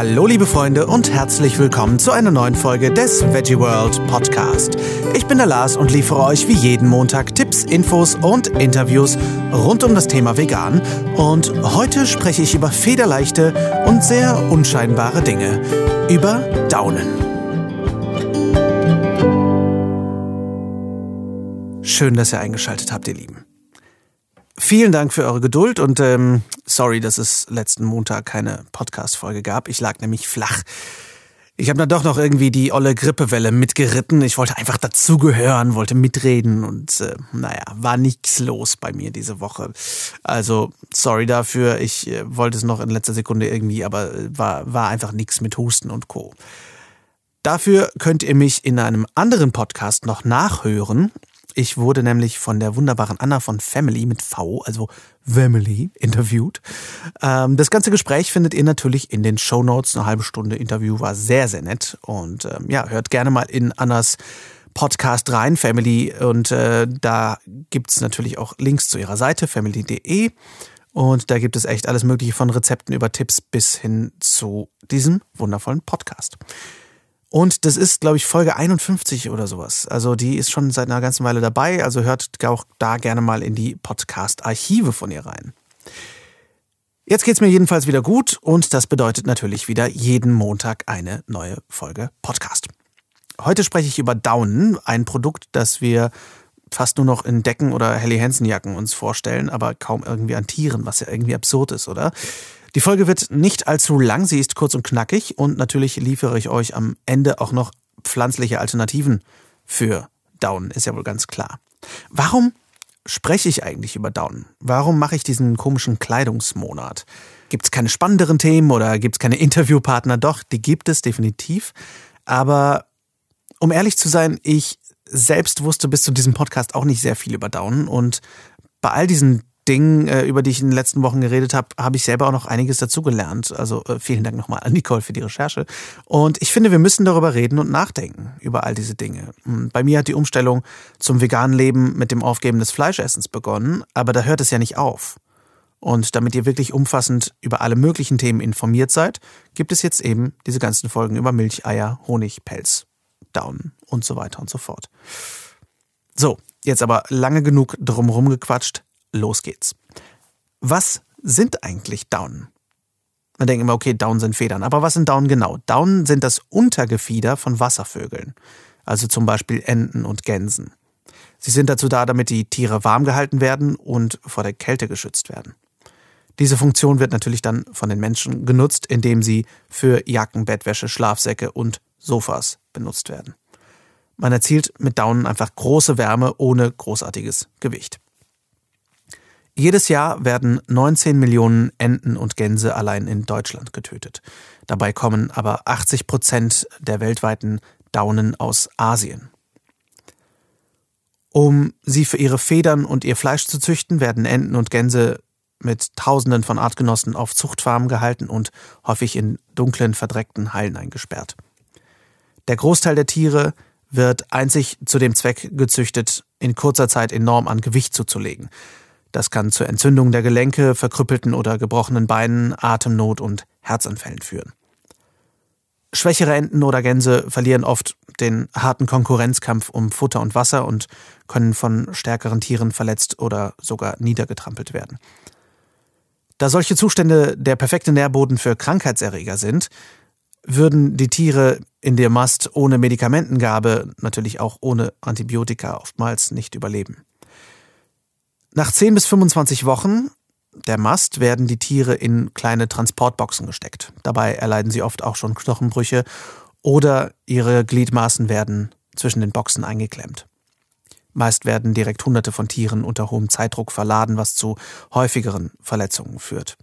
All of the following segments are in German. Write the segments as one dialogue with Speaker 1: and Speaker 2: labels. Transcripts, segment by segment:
Speaker 1: Hallo liebe Freunde und herzlich willkommen zu einer neuen Folge des Veggie World Podcast. Ich bin der Lars und liefere euch wie jeden Montag Tipps, Infos und Interviews rund um das Thema Vegan. Und heute spreche ich über federleichte und sehr unscheinbare Dinge. Über Daunen. Schön, dass ihr eingeschaltet habt, ihr Lieben. Vielen Dank für eure Geduld und ähm, sorry, dass es letzten Montag keine Podcast-Folge gab. Ich lag nämlich flach. Ich habe dann doch noch irgendwie die olle Grippewelle mitgeritten. Ich wollte einfach dazugehören, wollte mitreden und äh, naja, war nichts los bei mir diese Woche. Also sorry dafür. Ich äh, wollte es noch in letzter Sekunde irgendwie, aber war, war einfach nichts mit Husten und Co. Dafür könnt ihr mich in einem anderen Podcast noch nachhören. Ich wurde nämlich von der wunderbaren Anna von Family mit V, also Family, interviewt. Ähm, das ganze Gespräch findet ihr natürlich in den Show Notes. Eine halbe Stunde Interview war sehr, sehr nett. Und ähm, ja, hört gerne mal in Annas Podcast rein, Family. Und äh, da gibt's natürlich auch Links zu ihrer Seite, family.de. Und da gibt es echt alles Mögliche von Rezepten über Tipps bis hin zu diesem wundervollen Podcast. Und das ist, glaube ich, Folge 51 oder sowas. Also die ist schon seit einer ganzen Weile dabei. Also hört auch da gerne mal in die Podcast-Archive von ihr rein. Jetzt geht's mir jedenfalls wieder gut und das bedeutet natürlich wieder jeden Montag eine neue Folge Podcast. Heute spreche ich über Daunen, ein Produkt, das wir fast nur noch in Decken oder Helly Hansen Jacken uns vorstellen, aber kaum irgendwie an Tieren, was ja irgendwie absurd ist, oder? Die Folge wird nicht allzu lang, sie ist kurz und knackig und natürlich liefere ich euch am Ende auch noch pflanzliche Alternativen für Down, ist ja wohl ganz klar. Warum spreche ich eigentlich über Down? Warum mache ich diesen komischen Kleidungsmonat? Gibt es keine spannenderen Themen oder gibt es keine Interviewpartner? Doch, die gibt es definitiv. Aber um ehrlich zu sein, ich selbst wusste bis zu diesem Podcast auch nicht sehr viel über Down und bei all diesen Dingen, äh, über die ich in den letzten Wochen geredet habe, habe ich selber auch noch einiges dazugelernt. Also äh, vielen Dank nochmal an Nicole für die Recherche. Und ich finde, wir müssen darüber reden und nachdenken über all diese Dinge. Hm, bei mir hat die Umstellung zum veganen Leben mit dem Aufgeben des Fleischessens begonnen, aber da hört es ja nicht auf. Und damit ihr wirklich umfassend über alle möglichen Themen informiert seid, gibt es jetzt eben diese ganzen Folgen über Milch, Eier, Honig, Pelz, Daunen und so weiter und so fort. So, jetzt aber lange genug drumherum gequatscht los geht's. Was sind eigentlich Daunen? Man denkt immer, okay, Daunen sind Federn. Aber was sind Daunen genau? Daunen sind das Untergefieder von Wasservögeln, also zum Beispiel Enten und Gänsen. Sie sind dazu da, damit die Tiere warm gehalten werden und vor der Kälte geschützt werden. Diese Funktion wird natürlich dann von den Menschen genutzt, indem sie für Jacken, Bettwäsche, Schlafsäcke und Sofas benutzt werden. Man erzielt mit Daunen einfach große Wärme ohne großartiges Gewicht. Jedes Jahr werden 19 Millionen Enten und Gänse allein in Deutschland getötet. Dabei kommen aber 80 Prozent der weltweiten Daunen aus Asien. Um sie für ihre Federn und ihr Fleisch zu züchten, werden Enten und Gänse mit Tausenden von Artgenossen auf Zuchtfarmen gehalten und häufig in dunklen, verdreckten Hallen eingesperrt. Der Großteil der Tiere wird einzig zu dem Zweck gezüchtet, in kurzer Zeit enorm an Gewicht zuzulegen. Das kann zur Entzündung der Gelenke, verkrüppelten oder gebrochenen Beinen, Atemnot und Herzanfällen führen. Schwächere Enten oder Gänse verlieren oft den harten Konkurrenzkampf um Futter und Wasser und können von stärkeren Tieren verletzt oder sogar niedergetrampelt werden. Da solche Zustände der perfekte Nährboden für Krankheitserreger sind, würden die Tiere in der Mast ohne Medikamentengabe, natürlich auch ohne Antibiotika, oftmals nicht überleben. Nach 10 bis 25 Wochen der Mast werden die Tiere in kleine Transportboxen gesteckt. Dabei erleiden sie oft auch schon Knochenbrüche oder ihre Gliedmaßen werden zwischen den Boxen eingeklemmt. Meist werden direkt Hunderte von Tieren unter hohem Zeitdruck verladen, was zu häufigeren Verletzungen führt.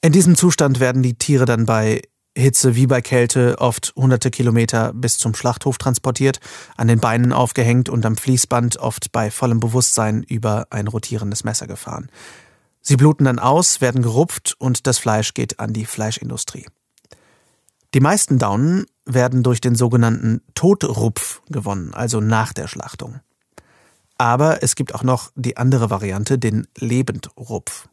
Speaker 1: In diesem Zustand werden die Tiere dann bei Hitze wie bei Kälte oft hunderte Kilometer bis zum Schlachthof transportiert, an den Beinen aufgehängt und am Fließband oft bei vollem Bewusstsein über ein rotierendes Messer gefahren. Sie bluten dann aus, werden gerupft und das Fleisch geht an die Fleischindustrie. Die meisten Daunen werden durch den sogenannten Totrupf gewonnen, also nach der Schlachtung. Aber es gibt auch noch die andere Variante, den Lebendrupf.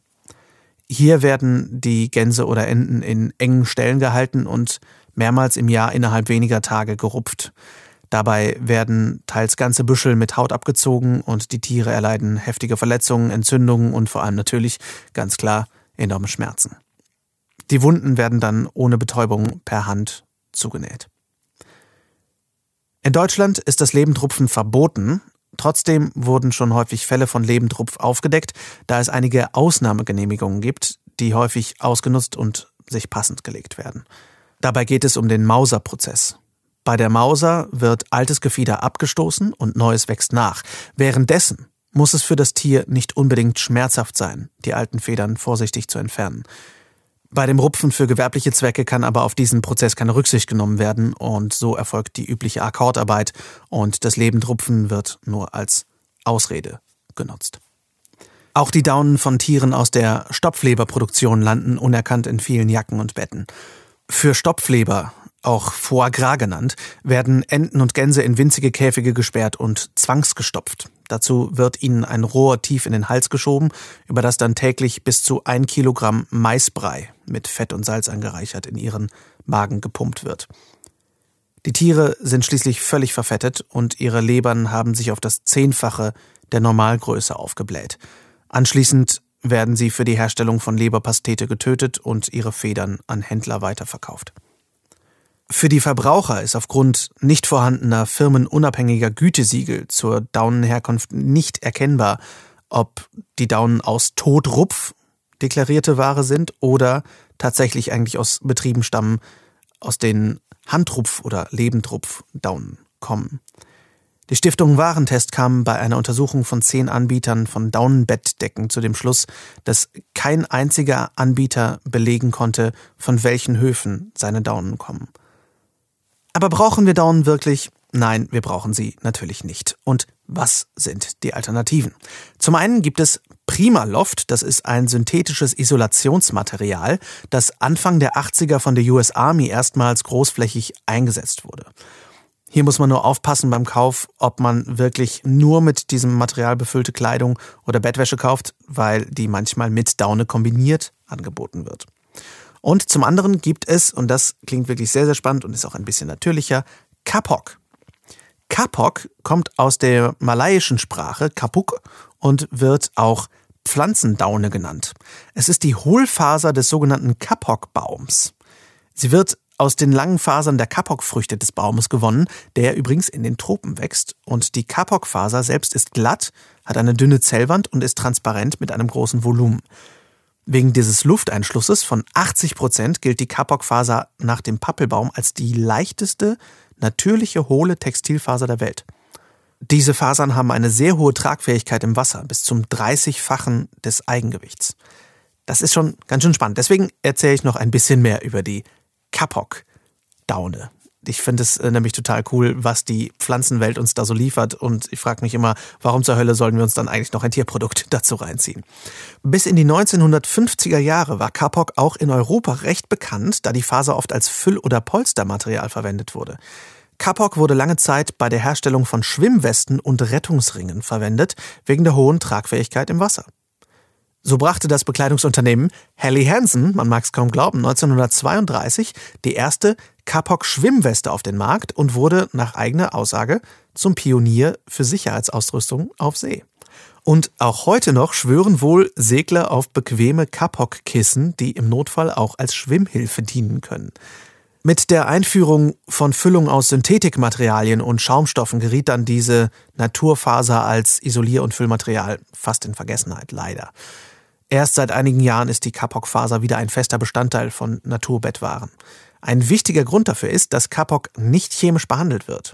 Speaker 1: Hier werden die Gänse oder Enten in engen Ställen gehalten und mehrmals im Jahr innerhalb weniger Tage gerupft. Dabei werden teils ganze Büschel mit Haut abgezogen und die Tiere erleiden heftige Verletzungen, Entzündungen und vor allem natürlich, ganz klar, enorme Schmerzen. Die Wunden werden dann ohne Betäubung per Hand zugenäht. In Deutschland ist das Lebendrupfen verboten. Trotzdem wurden schon häufig Fälle von Lebendrupf aufgedeckt, da es einige Ausnahmegenehmigungen gibt, die häufig ausgenutzt und sich passend gelegt werden. Dabei geht es um den Mauser-Prozess. Bei der Mauser wird altes Gefieder abgestoßen und neues wächst nach. Währenddessen muss es für das Tier nicht unbedingt schmerzhaft sein, die alten Federn vorsichtig zu entfernen. Bei dem Rupfen für gewerbliche Zwecke kann aber auf diesen Prozess keine Rücksicht genommen werden und so erfolgt die übliche Akkordarbeit und das Lebendrupfen wird nur als Ausrede genutzt. Auch die Daunen von Tieren aus der Stopfleberproduktion landen unerkannt in vielen Jacken und Betten. Für Stopfleber auch Foie Gras genannt, werden Enten und Gänse in winzige Käfige gesperrt und zwangsgestopft. Dazu wird ihnen ein Rohr tief in den Hals geschoben, über das dann täglich bis zu ein Kilogramm Maisbrei mit Fett und Salz angereichert in ihren Magen gepumpt wird. Die Tiere sind schließlich völlig verfettet und ihre Lebern haben sich auf das Zehnfache der Normalgröße aufgebläht. Anschließend werden sie für die Herstellung von Leberpastete getötet und ihre Federn an Händler weiterverkauft. Für die Verbraucher ist aufgrund nicht vorhandener firmenunabhängiger Gütesiegel zur Daunenherkunft nicht erkennbar, ob die Daunen aus Totrupf deklarierte Ware sind oder tatsächlich eigentlich aus Betrieben stammen, aus denen Handrupf oder Lebendrupf Daunen kommen. Die Stiftung Warentest kam bei einer Untersuchung von zehn Anbietern von Daunenbettdecken zu dem Schluss, dass kein einziger Anbieter belegen konnte, von welchen Höfen seine Daunen kommen. Aber brauchen wir Daunen wirklich? Nein, wir brauchen sie natürlich nicht. Und was sind die Alternativen? Zum einen gibt es Primaloft, das ist ein synthetisches Isolationsmaterial, das Anfang der 80er von der US Army erstmals großflächig eingesetzt wurde. Hier muss man nur aufpassen beim Kauf, ob man wirklich nur mit diesem Material befüllte Kleidung oder Bettwäsche kauft, weil die manchmal mit Daune kombiniert angeboten wird. Und zum anderen gibt es, und das klingt wirklich sehr, sehr spannend und ist auch ein bisschen natürlicher, Kapok. Kapok kommt aus der malaiischen Sprache Kapuk und wird auch Pflanzendaune genannt. Es ist die Hohlfaser des sogenannten Kapok-Baums. Sie wird aus den langen Fasern der Kapok-Früchte des Baumes gewonnen, der übrigens in den Tropen wächst. Und die Kapok-Faser selbst ist glatt, hat eine dünne Zellwand und ist transparent mit einem großen Volumen. Wegen dieses Lufteinschlusses von 80 Prozent gilt die Kapok-Faser nach dem Pappelbaum als die leichteste natürliche hohle Textilfaser der Welt. Diese Fasern haben eine sehr hohe Tragfähigkeit im Wasser, bis zum 30-fachen des Eigengewichts. Das ist schon ganz schön spannend. Deswegen erzähle ich noch ein bisschen mehr über die Kapok-Daune. Ich finde es äh, nämlich total cool, was die Pflanzenwelt uns da so liefert. Und ich frage mich immer, warum zur Hölle sollen wir uns dann eigentlich noch ein Tierprodukt dazu reinziehen? Bis in die 1950er Jahre war Kapok auch in Europa recht bekannt, da die Faser oft als Füll- oder Polstermaterial verwendet wurde. Kapok wurde lange Zeit bei der Herstellung von Schwimmwesten und Rettungsringen verwendet, wegen der hohen Tragfähigkeit im Wasser. So brachte das Bekleidungsunternehmen Helly Hansen, man mag es kaum glauben, 1932 die erste Kapok-Schwimmweste auf den Markt und wurde nach eigener Aussage zum Pionier für Sicherheitsausrüstung auf See. Und auch heute noch schwören wohl Segler auf bequeme Kapok-Kissen, die im Notfall auch als Schwimmhilfe dienen können. Mit der Einführung von Füllung aus Synthetikmaterialien und Schaumstoffen geriet dann diese Naturfaser als Isolier- und Füllmaterial fast in Vergessenheit, leider. Erst seit einigen Jahren ist die Kapok-Faser wieder ein fester Bestandteil von Naturbettwaren. Ein wichtiger Grund dafür ist, dass Kapok nicht chemisch behandelt wird.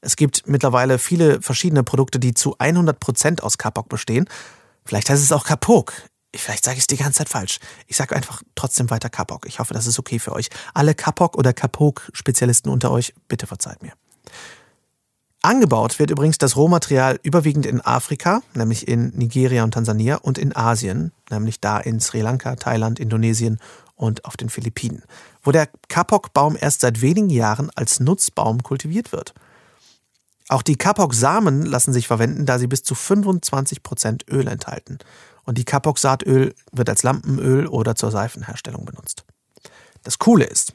Speaker 1: Es gibt mittlerweile viele verschiedene Produkte, die zu 100 Prozent aus Kapok bestehen. Vielleicht heißt es auch Kapok. Vielleicht sage ich es die ganze Zeit falsch. Ich sage einfach trotzdem weiter Kapok. Ich hoffe, das ist okay für euch. Alle Kapok- oder Kapok-Spezialisten unter euch, bitte verzeiht mir. Angebaut wird übrigens das Rohmaterial überwiegend in Afrika, nämlich in Nigeria und Tansania, und in Asien, nämlich da in Sri Lanka, Thailand, Indonesien und auf den Philippinen, wo der Kapok-Baum erst seit wenigen Jahren als Nutzbaum kultiviert wird. Auch die Kapok-Samen lassen sich verwenden, da sie bis zu 25% Öl enthalten. Und die Kapok-Saatöl wird als Lampenöl oder zur Seifenherstellung benutzt. Das Coole ist,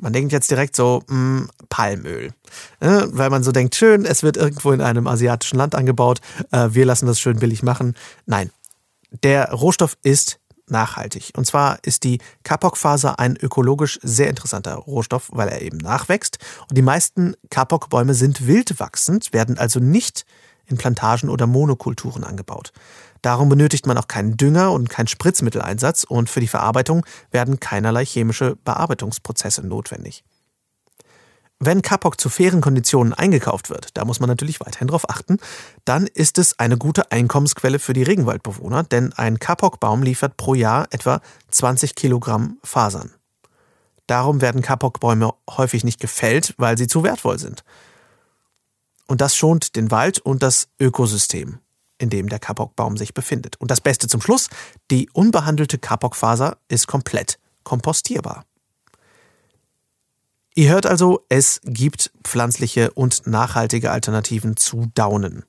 Speaker 1: man denkt jetzt direkt so, mh, hm, Palmöl. Ne? Weil man so denkt, schön, es wird irgendwo in einem asiatischen Land angebaut, äh, wir lassen das schön billig machen. Nein, der Rohstoff ist nachhaltig. Und zwar ist die Kapok-Faser ein ökologisch sehr interessanter Rohstoff, weil er eben nachwächst. Und die meisten Kapok-Bäume sind wildwachsend, werden also nicht in Plantagen oder Monokulturen angebaut. Darum benötigt man auch keinen Dünger und keinen Spritzmitteleinsatz und für die Verarbeitung werden keinerlei chemische Bearbeitungsprozesse notwendig. Wenn Kapok zu fairen Konditionen eingekauft wird, da muss man natürlich weiterhin darauf achten, dann ist es eine gute Einkommensquelle für die Regenwaldbewohner, denn ein Kapok-Baum liefert pro Jahr etwa 20 Kilogramm Fasern. Darum werden Kapok-Bäume häufig nicht gefällt, weil sie zu wertvoll sind. Und das schont den Wald und das Ökosystem, in dem der Kapok-Baum sich befindet. Und das Beste zum Schluss, die unbehandelte Kapok-Faser ist komplett kompostierbar. Ihr hört also, es gibt pflanzliche und nachhaltige Alternativen zu Daunen.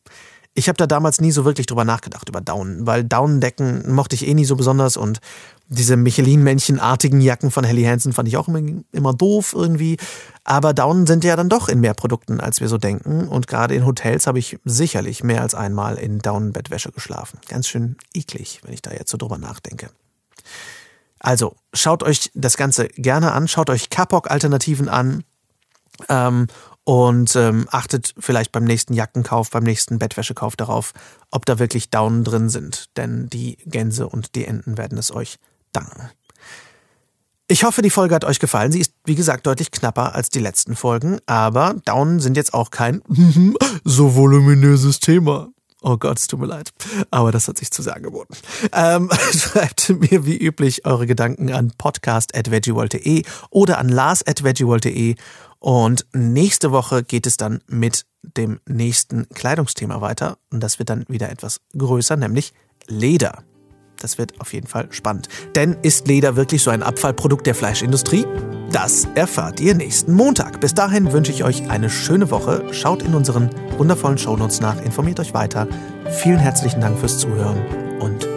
Speaker 1: Ich habe da damals nie so wirklich drüber nachgedacht, über Daunen, weil Daunendecken mochte ich eh nie so besonders und diese Michelin-Männchen-artigen Jacken von Helly Hansen fand ich auch immer, immer doof irgendwie. Aber Daunen sind ja dann doch in mehr Produkten, als wir so denken. Und gerade in Hotels habe ich sicherlich mehr als einmal in Daunenbettwäsche geschlafen. Ganz schön eklig, wenn ich da jetzt so drüber nachdenke. Also schaut euch das Ganze gerne an, schaut euch Kapok-Alternativen an ähm, und ähm, achtet vielleicht beim nächsten Jackenkauf, beim nächsten Bettwäschekauf darauf, ob da wirklich Daunen drin sind, denn die Gänse und die Enten werden es euch danken. Ich hoffe, die Folge hat euch gefallen. Sie ist, wie gesagt, deutlich knapper als die letzten Folgen, aber Daunen sind jetzt auch kein so voluminöses Thema. Oh Gott, es tut mir leid. Aber das hat sich zu sehr angeboten. Ähm, schreibt mir wie üblich eure Gedanken an podcast.veggieworld.de oder an lars.veggieworld.de. Und nächste Woche geht es dann mit dem nächsten Kleidungsthema weiter. Und das wird dann wieder etwas größer, nämlich Leder. Das wird auf jeden Fall spannend. Denn ist Leder wirklich so ein Abfallprodukt der Fleischindustrie? Das erfahrt ihr nächsten Montag. Bis dahin wünsche ich euch eine schöne Woche. Schaut in unseren wundervollen Shownotes nach, informiert euch weiter. Vielen herzlichen Dank fürs Zuhören und.